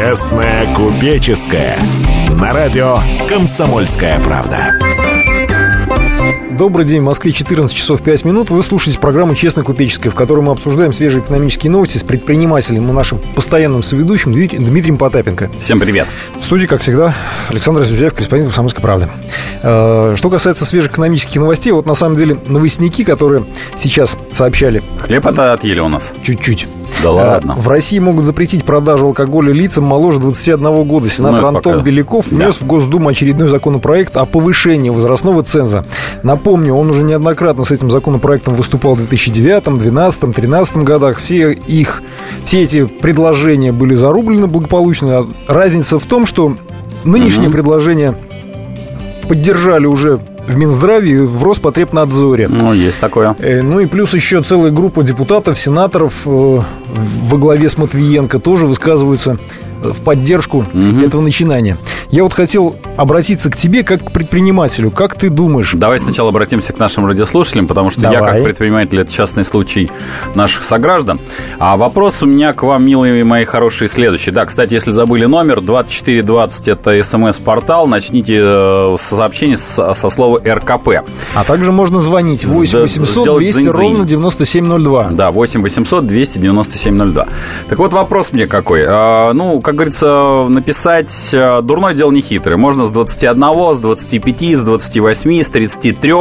Честная купеческая. На радио «Комсомольская правда». Добрый день, в Москве 14 часов 5 минут. Вы слушаете программу «Честно купеческая», в которой мы обсуждаем свежие экономические новости с предпринимателем и нашим постоянным соведущим Дмитрием Потапенко. Всем привет. В студии, как всегда, Александр Зюзяев, корреспондент «Комсомольской правды». Э, что касается свежих экономических новостей, вот на самом деле новостники, которые сейчас сообщали... Хлеб это отъели у нас. Чуть-чуть. Да э, ладно. В России могут запретить продажу алкоголя лицам моложе 21 года. Сенатор ну, Антон пока... Беляков внес да. в Госдуму очередной законопроект о повышении возрастного ценза. Напомню, он уже неоднократно с этим законопроектом выступал в 2009, 2012, 2013 годах. Все их, все эти предложения были зарублены благополучно. Разница в том, что нынешнее угу. предложение поддержали уже в Минздраве и в Роспотребнадзоре. Ну, есть такое. Э, ну и плюс еще целая группа депутатов, сенаторов э, во главе с Матвиенко тоже высказываются в поддержку угу. этого начинания. Я вот хотел обратиться к тебе как к предпринимателю. Как ты думаешь? Давай сначала обратимся к нашим радиослушателям, потому что Давай. я как предприниматель это частный случай наших сограждан. А вопрос у меня к вам, милые мои хорошие, следующий. Да, кстати, если забыли номер, 2420 это смс-портал. Начните э, сообщение со, со слова РКП. А также можно звонить 8 800 200 ровно 9702. Да, 8 800 200 9702. Так вот вопрос мне какой. А, ну, как говорится, написать э, дурное дело не хитрое. Можно с 21, с 25, с 28, с 33,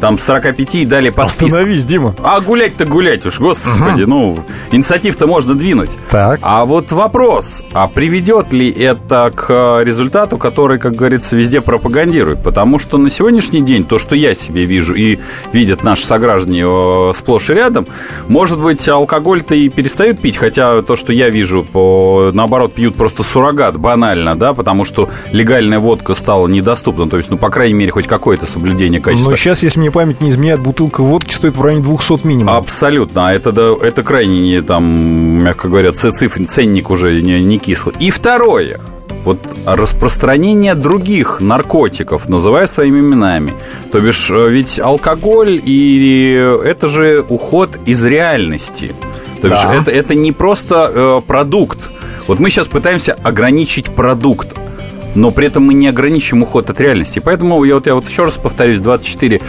там, с 45 и далее по списку. Остановись, Дима. А гулять-то гулять уж, господи, угу. ну, инициатив-то можно двинуть. Так. А вот вопрос, а приведет ли это к результату, который, как говорится, везде пропагандируют? Потому что на сегодняшний день то, что я себе вижу и видят наши сограждане э, сплошь и рядом, может быть, алкоголь-то и перестают пить, хотя то, что я вижу, по, наоборот, пьют просто суррогат, банально, да, потому что легальная водка стала недоступна, то есть, ну, по крайней мере, хоть какое-то соблюдение качества. Но сейчас, если мне память не изменяет, бутылка водки стоит в районе 200 минимум. Абсолютно, а это, да, это крайне, не, там, мягко говоря, цифр, ценник уже не, не кислый. И второе, вот распространение других наркотиков, называя своими именами. То бишь, э, ведь алкоголь и это же уход из реальности. То бишь, да. это, это не просто э, продукт, вот мы сейчас пытаемся ограничить продукт, но при этом мы не ограничим уход от реальности. Поэтому я вот, я вот еще раз повторюсь, 24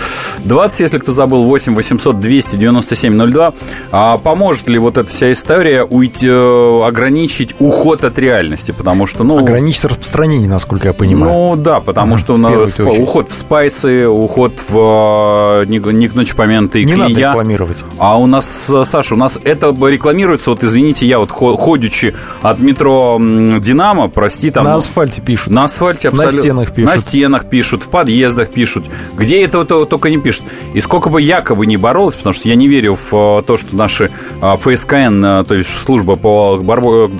20, если кто забыл, 8 800 297 02. А поможет ли вот эта вся история уйти, э, ограничить уход от реальности? Потому что, ну... Ограничить распространение, насколько я понимаю. Ну, да, потому что у нас уход в спайсы, уход в не, не к ночи помянутые Не надо рекламировать. А у нас, Саша, у нас это рекламируется, вот извините, я вот ходячи от метро Динамо, прости, там... На асфальте пишут. На асфальте абсолютно. На стенах пишут. На стенах пишут, в подъездах пишут. Где этого только не пишут. И сколько бы якобы не боролось, потому что я не верю в э, то, что наши э, ФСКН, э, то есть служба по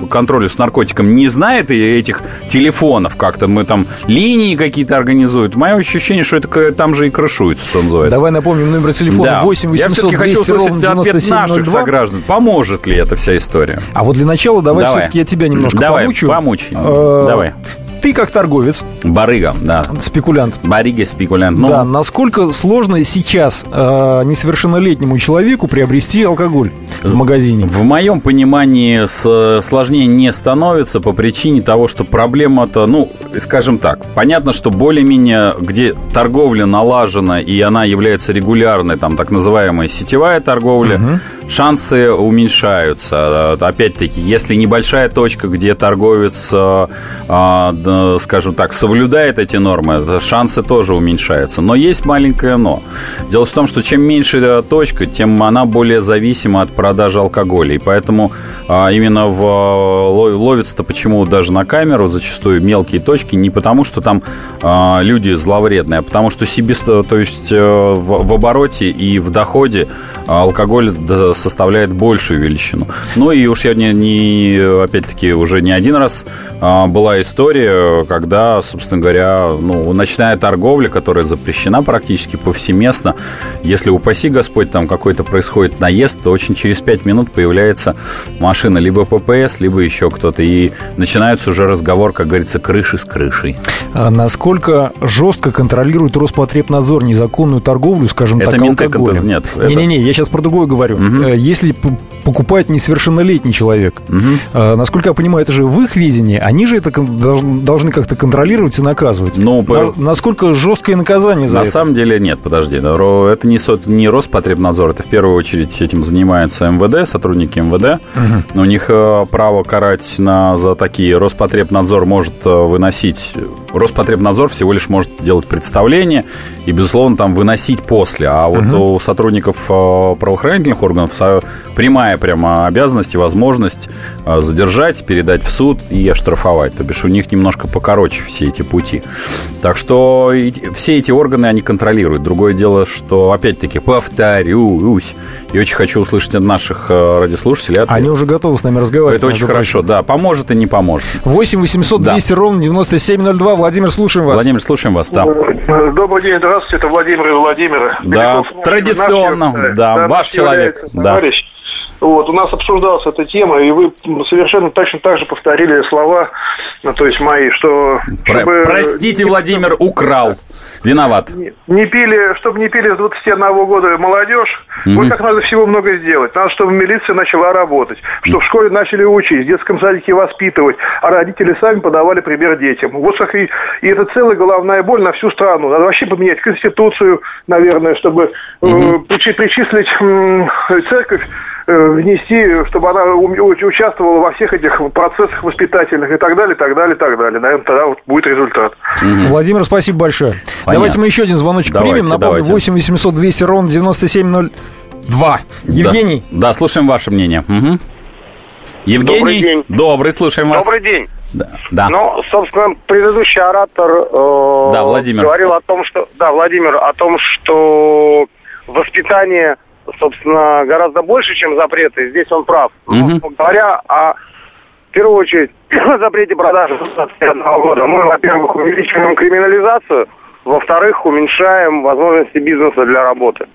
контролю с наркотиком, не знает этих телефонов как-то. Мы там линии какие-то организуют. Мое ощущение, что это там же и крышуется, что называется. Давай напомним номер телефона да. 8 800 Я хочу услышать ответ наших сограждан. Поможет ли эта вся история? А вот для начала давай, давай. все-таки я тебя немножко давай, помучу. помучи. Давай ты как торговец. Барыга, да. Спекулянт. Барыга, спекулянт. Ну... Да, насколько сложно сейчас э, несовершеннолетнему человеку приобрести алкоголь в магазине? В моем понимании с, сложнее не становится по причине того, что проблема-то, ну, скажем так, понятно, что более-менее, где торговля налажена и она является регулярной, там так называемая сетевая торговля, угу. Шансы уменьшаются. Опять-таки, если небольшая точка, где торговец э, э, Э, скажем так, соблюдает эти нормы, шансы тоже уменьшаются. Но есть маленькое но. Дело в том, что чем меньше точка, тем она более зависима от продажи алкоголя. И поэтому именно в, ловится-то почему даже на камеру зачастую мелкие точки, не потому что там люди зловредные, а потому что себе, то есть э, в обороте и в доходе алкоголь составляет большую величину. Ну и уж я не, не опять-таки уже не один раз а, была история, когда, собственно говоря, ну, ночная торговля, которая запрещена практически повсеместно, если, упаси Господь, там какой-то происходит наезд, то очень через пять минут появляется машина либо ППС, либо еще кто-то, и начинается уже разговор, как говорится, крыши с крышей. А насколько жестко контролирует Роспотребнадзор незаконную торговлю, скажем это так, алкоголем? Нет. Не-не-не, это... я сейчас про другое говорю. Угу. Если покупает несовершеннолетний человек. Угу. Насколько я понимаю, это же в их видении. Они же это должны как-то контролировать и наказывать. Ну, по... Насколько жесткое наказание за На это? самом деле нет, подожди. Это не, не Роспотребнадзор, это в первую очередь этим занимается МВД, сотрудники МВД. Угу. У них э, право карать на, за такие. Роспотребнадзор может э, выносить... Роспотребнадзор всего лишь может делать представление и, безусловно, там выносить после. А вот угу. у сотрудников э, правоохранительных органов прямая прямо обязанность и возможность задержать, передать в суд и оштрафовать. То бишь у них немножко покороче все эти пути. Так что все эти органы они контролируют. Другое дело, что, опять-таки, повторюсь, и очень хочу услышать от наших радиослушателей. Ответ. Они уже готовы с нами разговаривать. Это очень хорошо, да. Поможет и не поможет. 8 800 200 да. ровно 9702. Владимир, слушаем вас. Владимир, слушаем вас, да. Добрый день, здравствуйте. Это Владимир из Владимира. Да, Беляков, традиционно, наш, да, да, ваш человек. Да. Товарищ. Вот, у нас обсуждалась эта тема, и вы совершенно точно так же повторили слова, ну, то есть мои, что... Про- чтобы... Простите, Владимир, украл. Виноват. Не, не пили, чтобы не пили с 21 года молодежь, mm-hmm. вот так надо всего много сделать. Надо, чтобы милиция начала работать, чтобы mm-hmm. в школе начали учить, в детском садике воспитывать, а родители сами подавали пример детям. Вот как и, и это целая головная боль на всю страну. Надо вообще поменять Конституцию, наверное, чтобы mm-hmm. э, причислить э, церковь внести, чтобы она участвовала во всех этих процессах воспитательных и так далее, и так далее, и так далее. Наверное, тогда вот будет результат. Угу. Владимир, спасибо большое. Понятно. Давайте мы еще один звоночек давайте, примем. Напомню, давайте. 8 800 200 ровно 9702. Евгений? Да, да слушаем ваше мнение. Угу. Евгений? Добрый день. Добрый, слушаем вас. Добрый день. Да. да. Ну, собственно, предыдущий оратор э, да, Владимир. говорил о том, что... Да, Владимир, о том, что воспитание собственно, гораздо больше, чем запреты. Здесь он прав. Но, говоря о в первую очередь, запрете продажи 2021 года, мы, во-первых, увеличиваем криминализацию, во-вторых, уменьшаем возможности бизнеса для работы.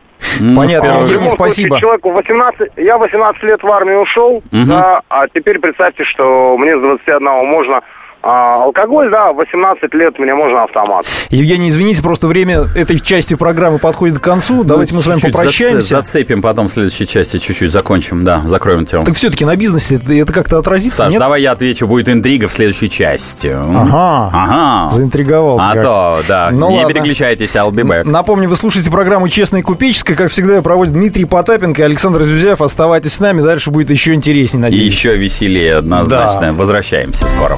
Понятно, ну, Евгений, спасибо. Человеку 18, я 18 лет в армию ушел, угу. да, а теперь представьте, что мне с 21 можно а, алкоголь, да, 18 лет мне можно автомат. Евгений, извините, просто время этой части программы подходит к концу. Ну, Давайте мы с вами попрощаемся. Зацепим потом в следующей части, чуть-чуть закончим, да, закроем тему. Так все-таки на бизнесе это, это как-то отразится, Саш, нет? давай я отвечу, будет интрига в следующей части. Ага, ага. заинтриговал. А как. то, да, ну, не ладно. переключайтесь, I'll be back. Напомню, вы слушаете программу «Честная купеческая». Как всегда, я проводит Дмитрий Потапенко и Александр Зюзяев. Оставайтесь с нами, дальше будет еще интереснее, надеюсь. И еще веселее, однозначно. Да. Возвращаемся скоро.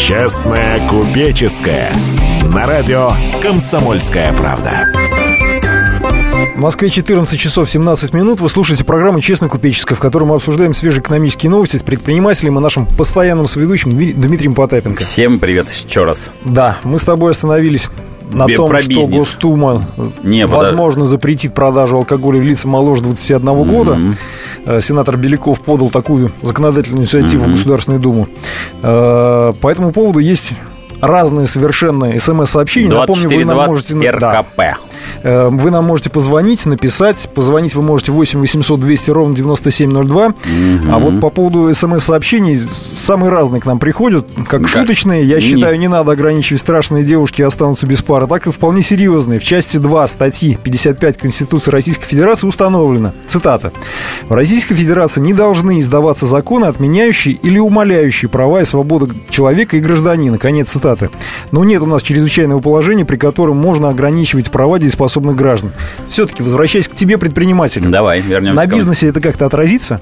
Честная купеческая. На радио «Комсомольская правда». В Москве 14 часов 17 минут. Вы слушаете программу «Честная купеческая», в которой мы обсуждаем свежие экономические новости с предпринимателем и нашим постоянным соведущим Дмитрием Потапенко. Всем привет еще раз. Да, мы с тобой остановились на Бе- том, что бизнес. Госдума, Не, возможно, подо... запретит продажу алкоголя лицам моложе 21 mm-hmm. года. Э, сенатор Беляков подал такую законодательную инициативу mm-hmm. в Государственную Думу. Э, по этому поводу есть разные совершенно смс-сообщения. Напомню, вы нам можете... РКП. Да. Э, вы нам можете позвонить, написать. Позвонить вы можете 8 800 200 ровно 9702. Угу. А вот по поводу смс-сообщений, самые разные к нам приходят, как да. шуточные. Я считаю, не надо ограничивать страшные девушки останутся без пары, так и вполне серьезные. В части 2 статьи 55 Конституции Российской Федерации установлено, цитата, «В Российской Федерации не должны издаваться законы, отменяющие или умаляющие права и свободы человека и гражданина». Конец цитаты. Но нет у нас чрезвычайного положения, при котором можно ограничивать права дееспособных граждан. Все-таки, возвращаясь к тебе, предпринимателю. Давай, вернемся. На бизнесе это как-то отразится?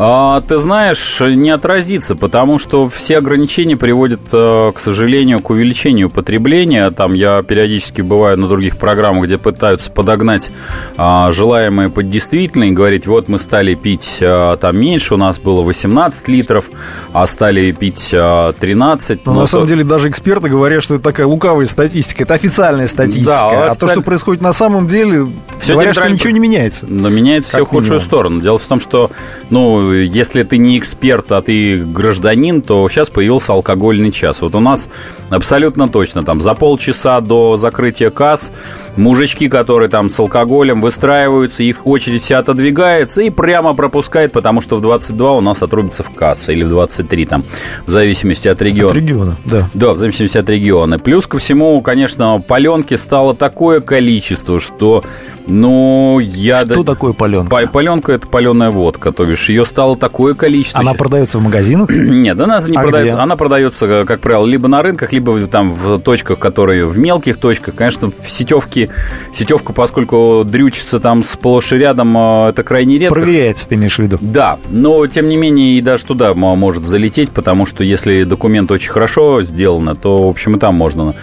А, ты знаешь, не отразится, потому что все ограничения приводят, э, к сожалению, к увеличению потребления. Там я периодически бываю на других программах, где пытаются подогнать а, желаемое под действительное и говорить, вот мы стали пить а, там меньше, у нас было 18 литров, а стали пить а, 13. Но, но на то... самом деле даже эксперты говорят, что это такая луковая статистика, это официальная статистика. Да, а официаль... то, что происходит на самом деле, все говорят, что ничего не меняется. Но меняется все в худшую сторону. Дело в том, что, ну, если ты не эксперт, а ты гражданин, то сейчас появился алкогольный час. Вот у нас абсолютно точно, там, за полчаса до закрытия касс мужички, которые там с алкоголем выстраиваются, их очередь вся отодвигается и прямо пропускает, потому что в 22 у нас отрубится в касса, или в 23 там, в зависимости от региона. От региона, да. Да, в зависимости от региона. Плюс ко всему, конечно, паленки стало такое количество, что, ну, я... Что такое паленка? Паленка – это паленая водка, то бишь ее стало такое количество. Она продается в магазинах? Нет, она не а продается. Где? Она продается, как правило, либо на рынках, либо там в точках, которые в мелких точках. Конечно, в сетевке, сетевка, поскольку дрючится там сплошь и рядом, э, это крайне редко. Проверяется, ты имеешь в виду? Да, но тем не менее и даже туда может залететь, потому что если документ очень хорошо сделан, то, в общем, и там можно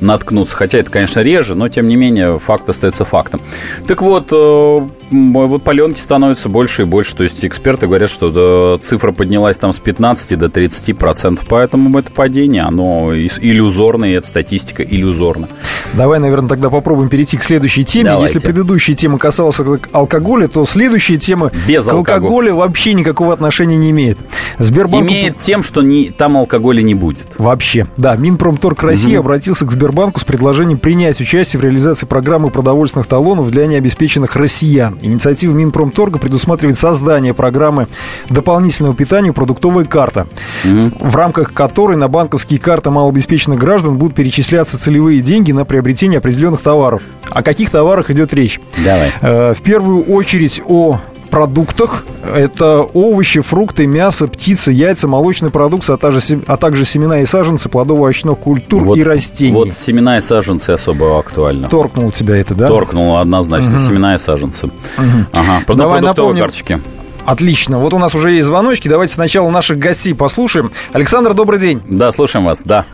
наткнуться. Хотя это, конечно, реже, но тем не менее факт остается фактом. Так вот, э, вот паленки становятся больше и больше. То есть эксперты говорят, что цифра поднялась там с 15 до 30 процентов. Поэтому это падение, оно иллюзорное, и эта статистика иллюзорна. Давай, наверное, тогда попробуем перейти к следующей теме. Давайте. Если предыдущая тема касалась алкоголя, то следующая тема Без к алкоголю вообще никакого отношения не имеет. Сбербанк... Имеет тем, что не, там алкоголя не будет. Вообще. Да, Минпромторг России угу. обратился к Сбербанку с предложением принять участие в реализации программы продовольственных талонов для необеспеченных россиян. Инициатива Минпромторга предусматривает создание программы дополнительного питания «Продуктовая карта», угу. в рамках которой на банковские карты малообеспеченных граждан будут перечисляться целевые деньги на приобретение определенных товаров. О каких товарах идет речь? Давай. Э, в первую очередь о продуктах. Это овощи, фрукты, мясо, птицы, яйца, молочная продукция, а также, а также семена и саженцы плодово-овощных культур вот, и растений. Вот семена и саженцы особо актуальны. Торкнул тебя это, да? Торкнул однозначно. Угу. Семена и саженцы. Угу. Ага. Давай напомним. карточки. Отлично. Вот у нас уже есть звоночки. Давайте сначала наших гостей послушаем. Александр, добрый день. Да, слушаем вас, да.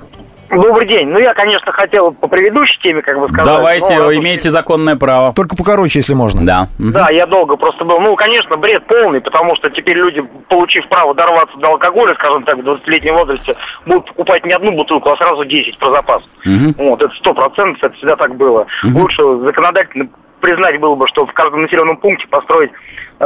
Добрый день. Ну, я, конечно, хотел по предыдущей теме, как бы сказать. Давайте, но, имеете уж... законное право. Только покороче, если можно. Да. Да, я долго просто был. Ну, конечно, бред полный, потому что теперь люди, получив право дорваться до алкоголя, скажем так, в 20-летнем возрасте, будут покупать не одну бутылку, а сразу 10 про запас. Угу. Вот, это сто процентов, это всегда так было. Угу. Лучше законодательно признать было бы, что в каждом населенном пункте построить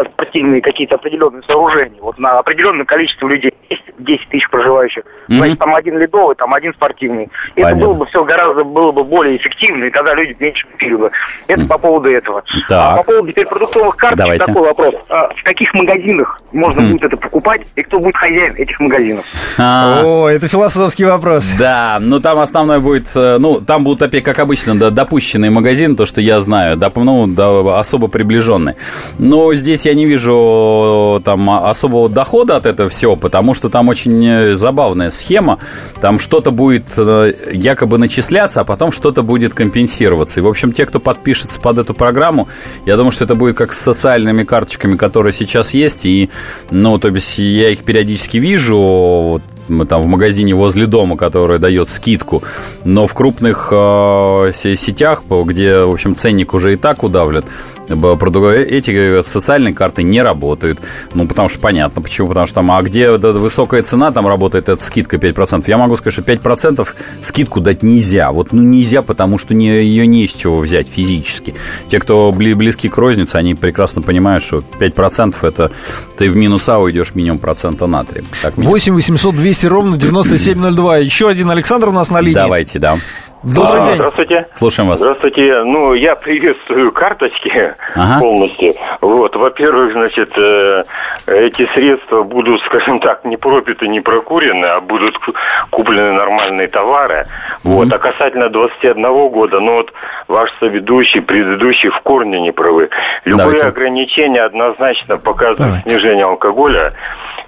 спортивные какие-то определенные сооружения. Вот на определенное количество людей, 10 тысяч проживающих, mm-hmm. значит, там один ледовый, там один спортивный. И это было бы все гораздо было бы более эффективно, и тогда люди меньше пили бы. Это mm-hmm. по поводу этого. Так. А по поводу теперь продуктовых карточек Давайте. такой вопрос. А в каких магазинах можно mm-hmm. будет это покупать, и кто будет хозяин этих магазинов? А, О, это философский вопрос. Да, ну там основное будет, э, ну, там будут опять, как обычно, да, допущенные магазины, то, что я знаю, да, ну, да, особо приближенные. Но здесь здесь я не вижу там особого дохода от этого всего, потому что там очень э, забавная схема. Там что-то будет э, якобы начисляться, а потом что-то будет компенсироваться. И, в общем, те, кто подпишется под эту программу, я думаю, что это будет как с социальными карточками, которые сейчас есть. И, ну, то есть я их периодически вижу, вот, мы там в магазине возле дома, который дает скидку, но в крупных э, сетях, где, в общем, ценник уже и так удавлен, эти социальные карты не работают. Ну, потому что понятно, почему. Потому что там, а где высокая цена, там работает эта скидка 5%. Я могу сказать, что 5% скидку дать нельзя. Вот, ну, нельзя, потому что не, ее не из чего взять физически. Те, кто близки к рознице, они прекрасно понимают, что 5% это ты в минуса уйдешь минимум процента на 3. 8 800 200 200 ровно 9702. Еще один Александр у нас на линии. Давайте, да. Добрый а, день. Здравствуйте. Слушаем вас. Здравствуйте. Ну, я приветствую карточки ага. полностью. Вот, во-первых, значит, э, эти средства будут, скажем так, не пропиты, не прокурены, а будут куплены нормальные товары. Mm-hmm. Вот, а касательно 21 года, ну вот ваш соведущий, предыдущий в корне не правы. Любые Давайте. ограничения однозначно показывают Давай. снижение алкоголя.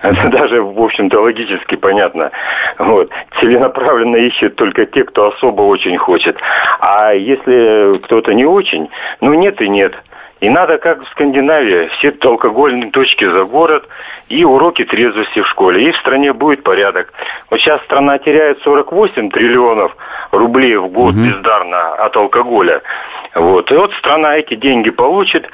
Это даже, в общем-то, логически понятно. Вот. Целенаправленно ищут только те, кто особо очень очень хочет. А если кто-то не очень, ну нет и нет. И надо, как в Скандинавии, все алкогольные точки за город и уроки трезвости в школе. И в стране будет порядок. Вот сейчас страна теряет 48 триллионов рублей в год угу. бездарно от алкоголя. Вот. И вот страна эти деньги получит,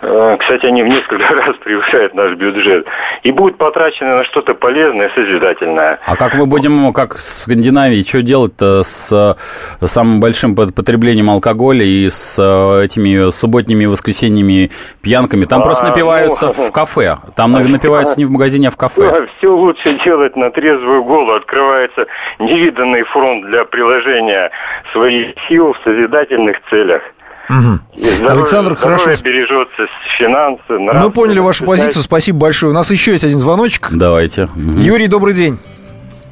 кстати, они в несколько раз превышают наш бюджет. И будут потрачены на что-то полезное, созидательное. А как мы будем, как в Скандинавии, что делать-то с э, самым большим потреблением алкоголя и с э, этими субботними и воскресеньями пьянками? Там а, просто напиваются ну, в кафе. Там напиваются не в магазине, а в кафе. Все лучше делать на трезвую голову. Открывается невиданный фронт для приложения своих сил в созидательных целях. Угу. Здоровье, Александр, хорошо. бережется, финансы. Мы поняли вашу позицию, спасибо большое. У нас еще есть один звоночек. Давайте. Угу. Юрий, добрый день.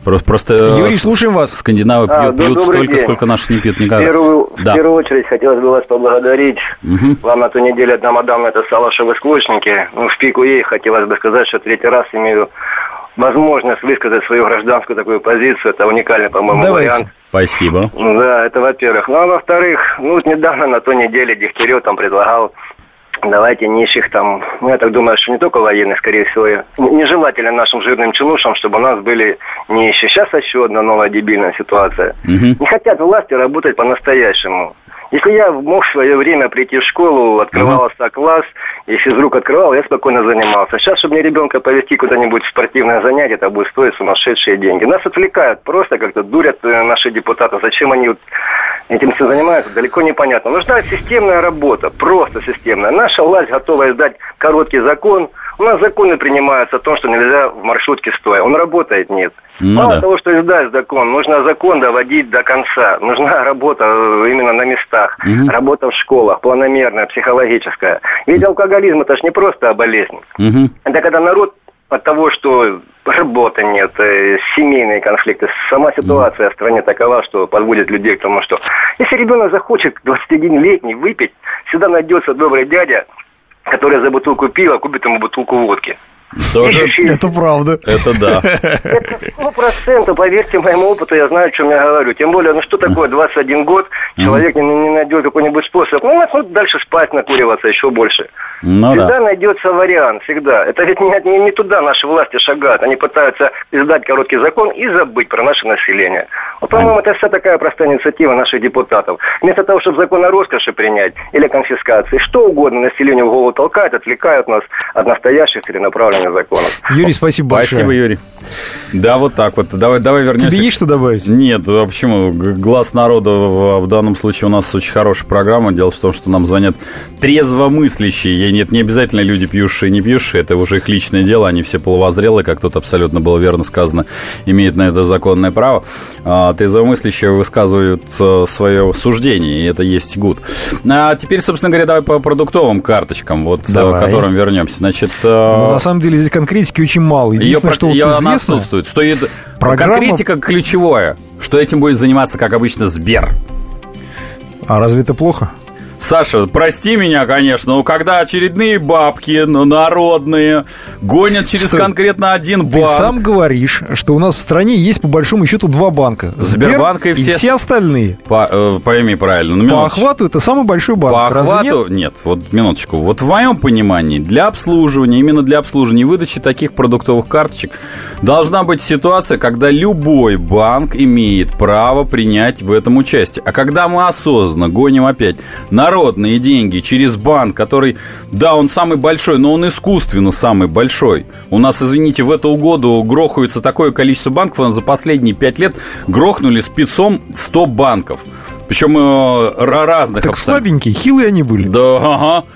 Просто, просто Юрий, слушаем вас. Скандинавы пьют, а, пьют столько, день. сколько наши не пьют никогда. В первую, да. в первую очередь хотелось бы вас поблагодарить. Угу. Вам на ту неделю одна мадам это вы склочники. Ну, в пику ей хотелось бы сказать, что третий раз имею возможность высказать свою гражданскую такую позицию. Это уникальный, по-моему, Давайте. вариант. Спасибо. Да, это во-первых. Ну, а во-вторых, ну, вот недавно на той неделе Дегтярев там предлагал давайте нищих там, ну, я так думаю, что не только военных, скорее всего, нежелательно нашим жирным чинушам, чтобы у нас были нищие. Сейчас еще одна новая дебильная ситуация. Угу. Не хотят власти работать по-настоящему. Если я мог в свое время прийти в школу, открывался uh-huh. класс, и физрук открывал, я спокойно занимался. Сейчас, чтобы мне ребенка повезти куда-нибудь в спортивное занятие, это будет стоить сумасшедшие деньги. Нас отвлекают, просто как-то дурят э, наши депутаты. Зачем они вот этим все занимаются, далеко не понятно. Нужна системная работа, просто системная. Наша власть готова издать короткий закон – у нас законы принимаются о том, что нельзя в маршрутке стоя. Он работает, нет. Ну, Мало да. того, что издать закон, нужно закон доводить до конца. Нужна работа э, именно на местах, угу. работа в школах, планомерная, психологическая. Ведь алкоголизм это же не просто болезнь. Угу. Это когда народ от того, что работы нет, э, семейные конфликты, сама ситуация в стране такова, что подводит людей к тому, что если ребенок захочет 21-летний выпить, всегда найдется добрый дядя, который за бутылку пива купит ему бутылку водки. Тоже... Это правда. Это да. Это сто процентов, поверьте моему опыту, я знаю, о чем я говорю. Тем более, ну что такое 21 год, человек не, не найдет какой-нибудь способ. Ну, ну, дальше спать, накуриваться еще больше. Ну, всегда да. найдется вариант, всегда. Это ведь не, не, не туда наши власти шагают. Они пытаются издать короткий закон и забыть про наше население. Вот, по-моему, это вся такая простая инициатива наших депутатов. Вместо того, чтобы закон о роскоши принять или конфискации, что угодно населению в голову толкают, отвлекают нас от настоящих целенаправленных законов. Юрий, спасибо большое. Спасибо, Юрий. Да, вот так вот. Давай, давай вернемся. Тебе есть что добавить? Нет, почему? Глаз народа в данном случае у нас очень хорошая программа. Дело в том, что нам звонят трезвомыслящие нет, не обязательно люди пьющие и не пьющие, это уже их личное дело, они все полувозрелые, как тут абсолютно было верно сказано, имеют на это законное право. А, трезвомыслящие высказывают э, свое суждение, и это есть гуд. А теперь, собственно говоря, давай по продуктовым карточкам, вот, э, давай. к которым вернемся. Значит, э, ну, на самом деле здесь конкретики очень мало. Единственное, ее, что ее вот известно... отсутствует. Что это... Программа... Конкретика ключевое, что этим будет заниматься, как обычно, Сбер. А разве это плохо? Саша, прости меня, конечно, но когда очередные бабки ну, народные гонят через Стой. конкретно один банк... Ты сам говоришь, что у нас в стране есть по большому счету два банка. Сбербанк и все, и все остальные. По, э, пойми правильно. Ну, по охвату это самый большой банк. По охвату нет? нет, вот минуточку. Вот в моем понимании для обслуживания, именно для обслуживания и выдачи таких продуктовых карточек должна быть ситуация, когда любой банк имеет право принять в этом участие. А когда мы осознанно гоним опять на народные деньги через банк, который, да, он самый большой, но он искусственно самый большой. У нас, извините, в эту году грохается такое количество банков, за последние пять лет грохнули спецом 100 банков. Причем э, разных Так абсолютно. слабенькие, хилые они были. Да, ага.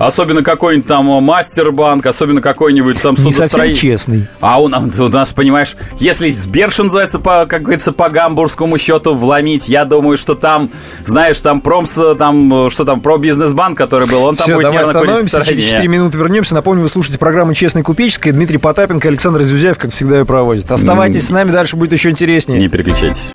Особенно какой-нибудь там э, мастербанк, особенно какой-нибудь там совсем честный. А у, у нас, понимаешь, если Сбер, что называется, по, как говорится, по гамбургскому счету вломить, я думаю, что там, знаешь, там промс, там, что там, про бизнес-банк, который был, он там Все, будет давай остановимся, через 4 минуты вернемся. Напомню, вы слушаете программу «Честный купеческий». Дмитрий Потапенко, Александр Зюзяев, как всегда, ее проводит. Оставайтесь mm. с нами, дальше будет еще интереснее. Не переключайтесь.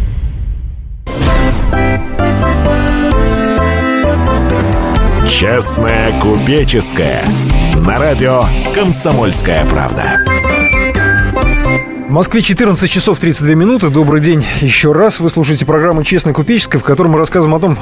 Честная купеческая. На радио «Комсомольская правда». В Москве 14 часов 32 минуты. Добрый день еще раз. Вы слушаете программу «Честная купеческая», в которой мы рассказываем о том,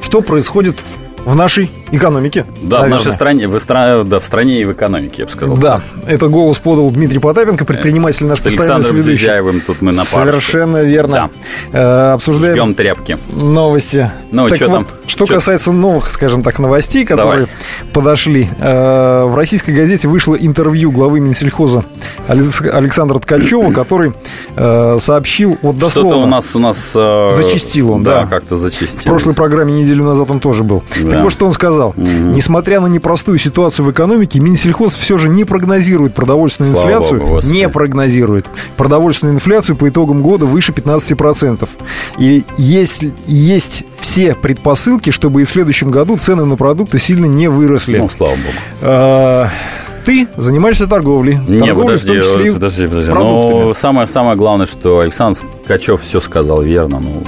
что происходит в нашей экономике. Да, наверное. в нашей стране, в, стра... да, в стране и в экономике, я бы сказал. Да, это голос подал Дмитрий Потапенко, предприниматель наш постоянный соведущий. С тут мы на пару. Совершенно верно. Да. Э, обсуждаем Ждем тряпки. Новости. Ну, так что вот, там? Что что? касается новых, скажем так, новостей, которые Давай. подошли. Э, в российской газете вышло интервью главы Минсельхоза Александра Ткачева, который э, сообщил вот дословно. Что-то у нас, у нас... Э, зачистил он, да. Да, как-то зачистил. В прошлой программе неделю назад он тоже был. Да. Так вот, что он сказал. Угу. Несмотря на непростую ситуацию в экономике, Минсельхоз все же не прогнозирует продовольственную Слава инфляцию. Богу, не прогнозирует продовольственную инфляцию по итогам года выше 15%. И есть, есть все предпосылки, чтобы и в следующем году цены на продукты сильно не выросли. Ну, слава богу. А, ты занимаешься торговлей. Не, торговлей, подожди, в том числе подожди, подожди. Но самое, самое главное, что Александр Качев все сказал верно. Ну,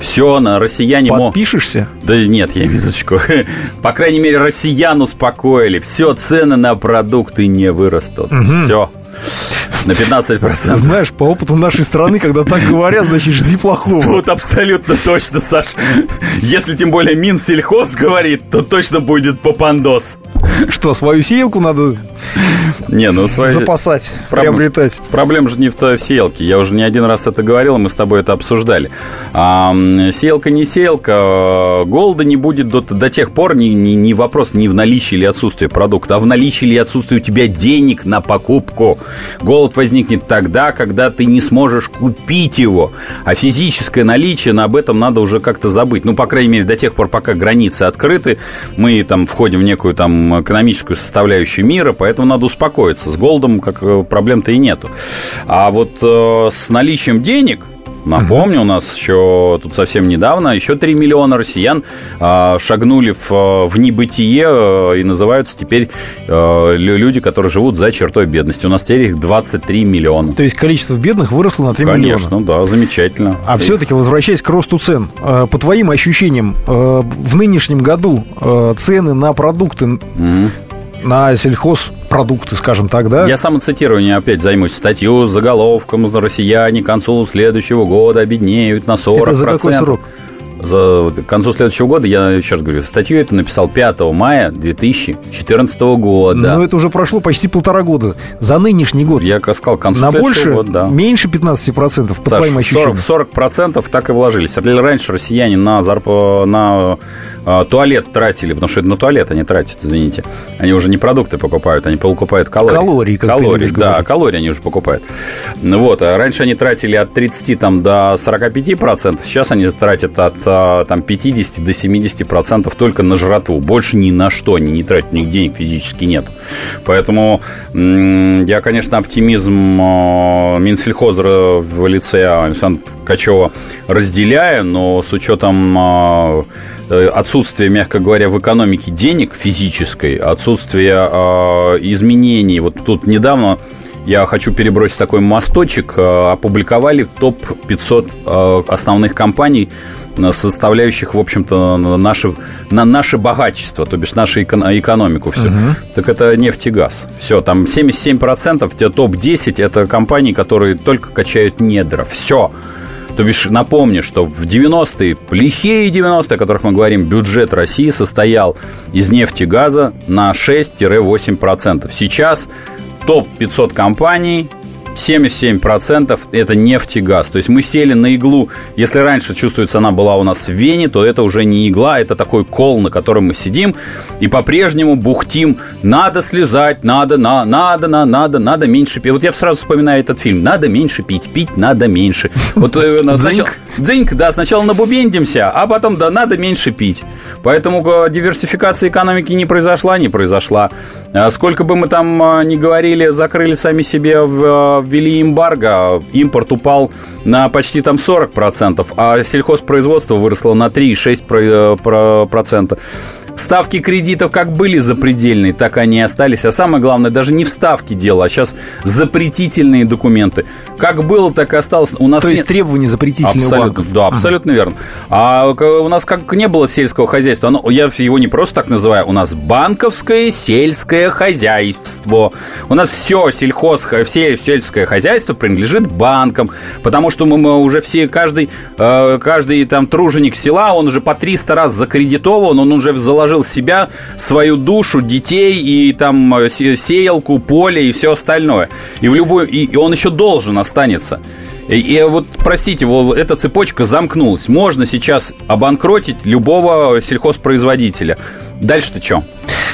все, на россияне... Подпишешься? Да нет, я минуточку. По крайней мере, россиян успокоили. Все, цены на продукты не вырастут. Угу. Все. На 15%. Знаешь, по опыту нашей страны, когда так говорят, значит, жди плохого. Тут абсолютно точно, Саш. Если тем более Минсельхоз говорит, то точно будет попандос. Что, свою сеялку надо не, ну, свои... запасать, Проб... приобретать? Проблема же не в, в сеялке. Я уже не один раз это говорил, мы с тобой это обсуждали. А, сеялка не сеялка, голода не будет до, до тех пор, не, не, не вопрос не в наличии или отсутствии продукта, а в наличии или отсутствии у тебя денег на покупку. Голод возникнет тогда, когда ты не сможешь купить его. А физическое наличие, на об этом надо уже как-то забыть. Ну, по крайней мере, до тех пор, пока границы открыты, мы там входим в некую там экономическую составляющую мира, поэтому надо успокоиться. С голодом как э, проблем-то и нету. А вот э, с наличием денег Напомню, у нас еще тут совсем недавно еще 3 миллиона россиян э, шагнули в, в небытие э, и называются теперь э, люди, которые живут за чертой бедности. У нас теперь их 23 миллиона. То есть количество бедных выросло на 3 Конечно, миллиона? Конечно, да, замечательно. А и... все-таки, возвращаясь к росту цен, э, по твоим ощущениям, э, в нынешнем году э, цены на продукты mm на сельхозпродукты, скажем так, да? Я самоцитирование опять займусь. Статью с заголовком «Россияне к концу следующего года обеднеют на 40%». Это за какой срок? За, к концу следующего года, я еще раз говорю, статью эту написал 5 мая 2014 года. Ну, это уже прошло почти полтора года. За нынешний год. Я сказал, к концу На больше, года, да. меньше 15%, по Саш, твоим ощущениям. 40%, 40% так и вложились. Раньше россияне на, зарп... на а, туалет тратили, потому что это на туалет они тратят, извините. Они уже не продукты покупают, они покупают калории. Калории, как калории, ты да, говорить. калории они уже покупают. Ну вот, а раньше они тратили от 30 там, до 45 процентов, сейчас они тратят от там, 50 до 70 процентов только на жратву. Больше ни на что они не тратят, у них денег физически нет. Поэтому я, конечно, оптимизм Минсельхоза в лице Александра Качева разделяю, но с учетом Э, отсутствие, мягко говоря, в экономике денег физической, отсутствие э, изменений. Вот тут недавно я хочу перебросить такой мосточек. Э, опубликовали топ-500 э, основных компаний, э, составляющих, в общем-то, наше, на наше богачество, то бишь нашу экономику все. Угу. Так это нефть и газ. Все, там 77%, те топ-10 это компании, которые только качают недра. Все. То бишь, напомню, что в 90-е, плохие 90-е, о которых мы говорим, бюджет России состоял из нефти и газа на 6-8%. Сейчас топ-500 компаний 77% это нефть и газ. То есть мы сели на иглу. Если раньше, чувствуется, она была у нас в Вене, то это уже не игла, это такой кол, на котором мы сидим и по-прежнему бухтим. Надо слезать, надо, на, надо, на, надо, надо меньше пить. Вот я сразу вспоминаю этот фильм. Надо меньше пить, пить надо меньше. Вот э, сначала, дзыньк, да, сначала набубендимся, а потом, да, надо меньше пить. Поэтому э, диверсификация экономики не произошла, не произошла. А сколько бы мы там э, ни говорили, закрыли сами себе в ввели эмбарго, импорт упал на почти там 40%, а сельхозпроизводство выросло на 3,6%. Ставки кредитов как были запредельные, так они и остались. А самое главное, даже не в ставке дело, а сейчас запретительные документы. Как было, так и осталось. У нас То есть требования запретительные абсолютно, Да, абсолютно верно. А у нас как не было сельского хозяйства, оно, я его не просто так называю, у нас банковское сельское хозяйство. У нас все сельхоз, все сельское хозяйство принадлежит банкам, потому что мы, мы уже все, каждый, э, каждый там труженик села, он уже по 300 раз закредитован, он уже заложил в себя свою душу, детей и там э, сеялку, поле и все остальное. И в любую, и, он еще должен останется. И, и вот, простите, вот эта цепочка замкнулась. Можно сейчас обанкротить любого сельхозпроизводителя. Дальше-то что?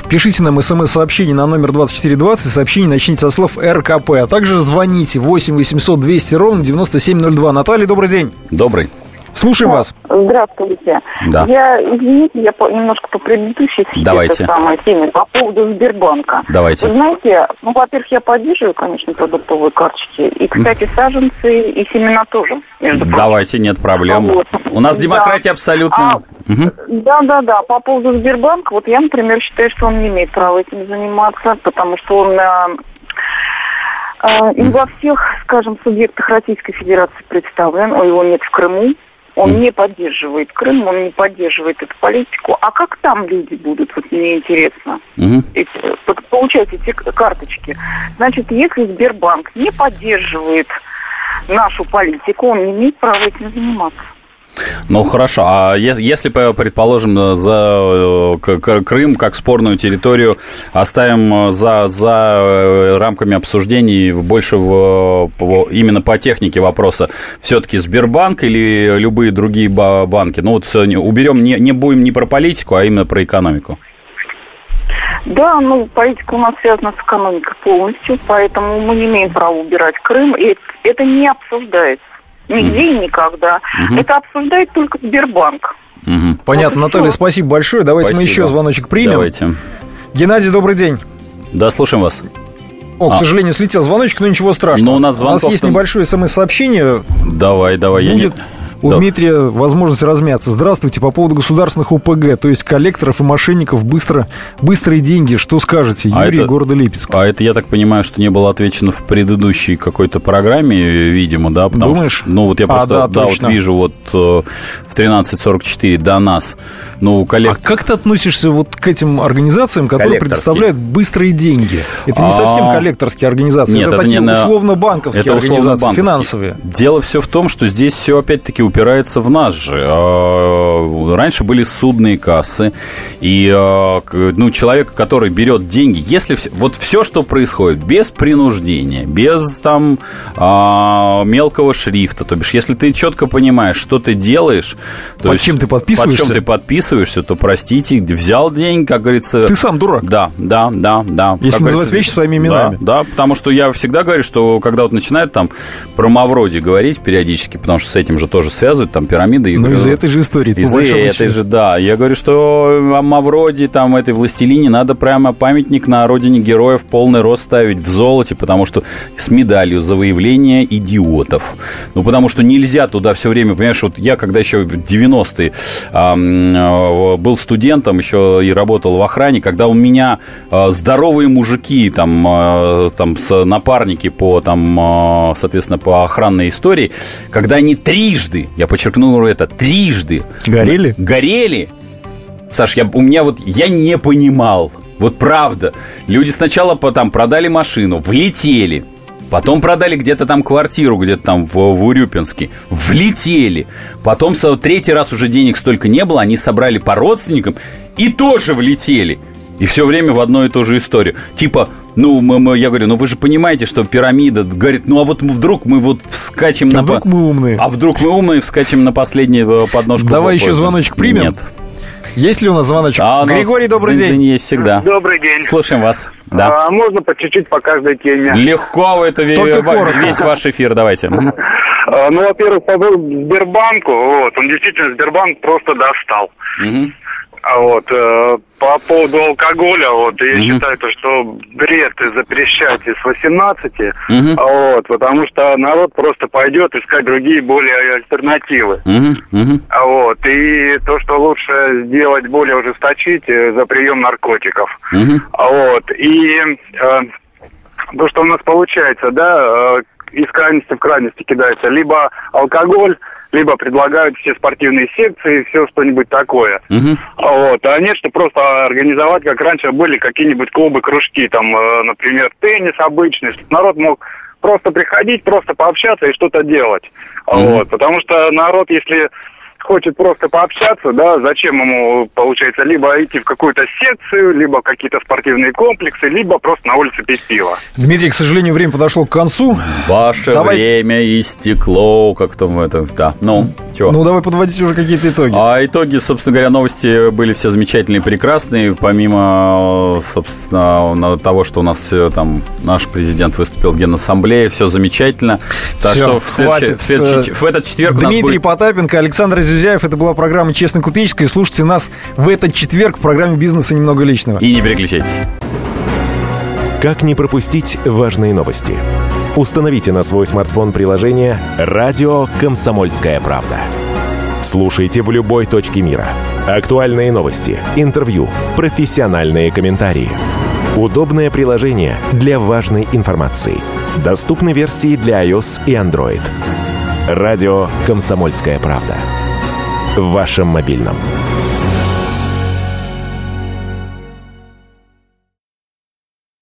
Пишите нам смс-сообщение на номер 2420. Сообщение начните со слов РКП. А также звоните 8 800 200 ровно 9702. Наталья, добрый день. Добрый. Слушаем вас. Здравствуйте. Да. Я, извините, я по, немножко по предыдущей Давайте. самой теме, по поводу Сбербанка. Давайте. Вы знаете, ну, во-первых, я поддерживаю, конечно, продуктовые карточки. И, кстати, саженцы и семена тоже, между прочим. Давайте, нет проблем. Вот. У нас демократия да. абсолютно... А, угу. Да, да, да. По поводу Сбербанка, вот я, например, считаю, что он не имеет права этим заниматься, потому что он и во всех, скажем, субъектах Российской Федерации представлен, его нет в Крыму, он mm. не поддерживает Крым, он не поддерживает эту политику. А как там люди будут, вот мне интересно, mm-hmm. эти, получать эти карточки? Значит, если Сбербанк не поддерживает нашу политику, он не имеет права этим заниматься. Ну хорошо, а если, предположим, за э, Крым как спорную территорию оставим за, за э, рамками обсуждений больше в, именно по технике вопроса, все-таки Сбербанк или любые другие банки? Ну вот уберем, не, не будем не про политику, а именно про экономику. Да, ну, политика у нас связана с экономикой полностью, поэтому мы не имеем права убирать Крым, и это не обсуждается. Нигде и никогда. Угу. Это обсуждает только Сбербанк. Угу. Понятно, вот Наталья, спасибо большое. Давайте спасибо. мы еще звоночек примем. Давайте. Геннадий, добрый день. Да, слушаем вас. О, а. к сожалению, слетел звоночек, но ничего страшного. Но у нас, у нас есть небольшое смс-сообщение. Давай, давай. Будет... Я не у да. Дмитрия возможность размяться. Здравствуйте, по поводу государственных ОПГ, то есть коллекторов и мошенников быстро, быстрые деньги. Что скажете, а Юрий, а это, города Липецк? А это, я так понимаю, что не было отвечено в предыдущей какой-то программе, видимо, да? Потому Думаешь? Что, ну, вот я а, просто, а, да, да вот вижу вот э, в 13.44 до нас. Ну, коллект... А как ты относишься вот к этим организациям, которые предоставляют быстрые деньги? Это не совсем коллекторские организации, Нет, это, это такие условно-банковские организации, финансовые. Дело все в том, что здесь все опять-таки упирается в нас же. А, раньше были судные кассы, и а, ну, человек, который берет деньги, если вот все, что происходит без принуждения, без там а, мелкого шрифта, то бишь, если ты четко понимаешь, что ты делаешь, то под есть, чем ты подписываешься, под чем ты подписываешься, то простите, взял деньги, как говорится. Ты сам дурак. Да, да, да, да. Если называть вещи своими именами. Да, да, потому что я всегда говорю, что когда вот начинают там про Мавроди говорить периодически, потому что с этим же тоже связывают, там пирамиды. Ну, из этой же истории. Из этой же, да. Я говорю, что о Мавроди, там, этой властелине надо прямо памятник на родине героев полный рост ставить в золоте, потому что с медалью за выявление идиотов. Ну, потому что нельзя туда все время, понимаешь, вот я когда еще в 90-е э, был студентом, еще и работал в охране, когда у меня э, здоровые мужики, там, э, там напарники по, там, э, соответственно, по охранной истории, когда они трижды, я подчеркну это, трижды. Горели? Горели. Саш, я, у меня вот, я не понимал. Вот правда. Люди сначала там продали машину, влетели. Потом продали где-то там квартиру, где-то там в, в Урюпинске. Влетели. Потом третий раз уже денег столько не было, они собрали по родственникам и тоже влетели. И все время в одну и ту же историю. Типа, ну, мы, мы, я говорю, ну вы же понимаете, что пирамида, говорит, ну а вот вдруг мы вот вскачем а на... вдруг мы умные. А вдруг мы умные, вскачем на последнюю э, подножку. Давай еще звоночек примем. Нет. Есть ли у нас звоночек? А Григорий, добрый день. есть всегда. Добрый день. Слушаем вас. Да. А, можно по чуть-чуть по каждой теме. Легко, это Только весь ваш эфир, давайте. А, ну, во-первых, по Сбербанку, вот, он действительно, Сбербанк просто достал. Угу. А вот э, по поводу алкоголя, вот я mm считаю, то, что бред запрещать с 18, mm вот, потому что народ просто пойдет искать другие более альтернативы. mm А вот, и то, что лучше сделать более ужесточить э, за прием наркотиков. А вот, и э, то, что у нас получается, да, э, из крайности в крайности кидается. Либо алкоголь, либо предлагают все спортивные секции, все что-нибудь такое. Угу. Вот. А нет, что просто организовать, как раньше были какие-нибудь клубы, кружки, там, э, например, теннис обычный, чтобы народ мог просто приходить, просто пообщаться и что-то делать. Угу. Вот. Потому что народ, если хочет просто пообщаться, да, зачем ему, получается, либо идти в какую-то секцию, либо какие-то спортивные комплексы, либо просто на улице пить пиво. Дмитрий, к сожалению, время подошло к концу. Ваше давай... время истекло, как там это, да, ну, чего? Ну, давай подводить уже какие-то итоги. А итоги, собственно говоря, новости были все замечательные, прекрасные, помимо, собственно, того, что у нас там наш президент выступил в Генассамблее, все замечательно. Так все, что в, хватит. В, следующий, в этот четверг Дмитрий будет... Потапенко, Александр Зюзин Зюзяев. Это была программа «Честно купеческая». Слушайте нас в этот четверг в программе «Бизнеса немного личного». И не переключайтесь. Как не пропустить важные новости? Установите на свой смартфон приложение «Радио Комсомольская правда». Слушайте в любой точке мира. Актуальные новости, интервью, профессиональные комментарии. Удобное приложение для важной информации. Доступны версии для iOS и Android. Радио «Комсомольская правда» в вашем мобильном.